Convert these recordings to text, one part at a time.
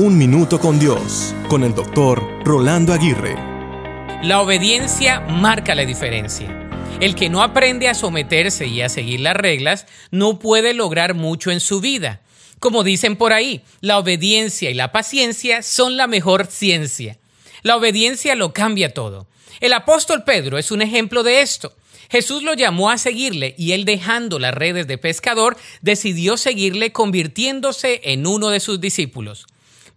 Un Minuto con Dios, con el doctor Rolando Aguirre. La obediencia marca la diferencia. El que no aprende a someterse y a seguir las reglas no puede lograr mucho en su vida. Como dicen por ahí, la obediencia y la paciencia son la mejor ciencia. La obediencia lo cambia todo. El apóstol Pedro es un ejemplo de esto. Jesús lo llamó a seguirle y él dejando las redes de pescador decidió seguirle convirtiéndose en uno de sus discípulos.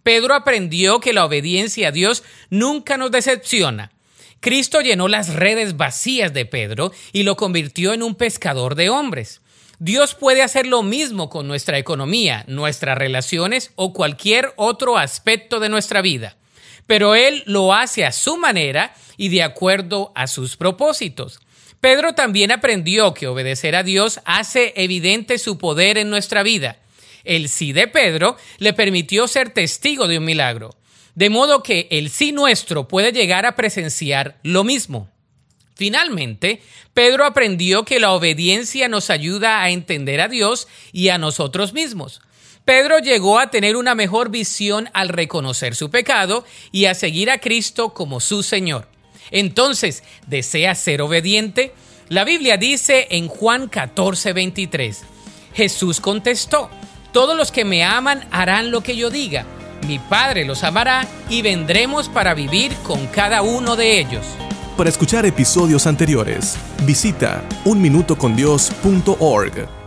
Pedro aprendió que la obediencia a Dios nunca nos decepciona. Cristo llenó las redes vacías de Pedro y lo convirtió en un pescador de hombres. Dios puede hacer lo mismo con nuestra economía, nuestras relaciones o cualquier otro aspecto de nuestra vida, pero Él lo hace a su manera y de acuerdo a sus propósitos. Pedro también aprendió que obedecer a Dios hace evidente su poder en nuestra vida. El sí de Pedro le permitió ser testigo de un milagro, de modo que el sí nuestro puede llegar a presenciar lo mismo. Finalmente, Pedro aprendió que la obediencia nos ayuda a entender a Dios y a nosotros mismos. Pedro llegó a tener una mejor visión al reconocer su pecado y a seguir a Cristo como su Señor. Entonces, ¿desea ser obediente? La Biblia dice en Juan 14, 23, Jesús contestó, todos los que me aman harán lo que yo diga. Mi Padre los amará y vendremos para vivir con cada uno de ellos. Para escuchar episodios anteriores, visita unminutocondios.org.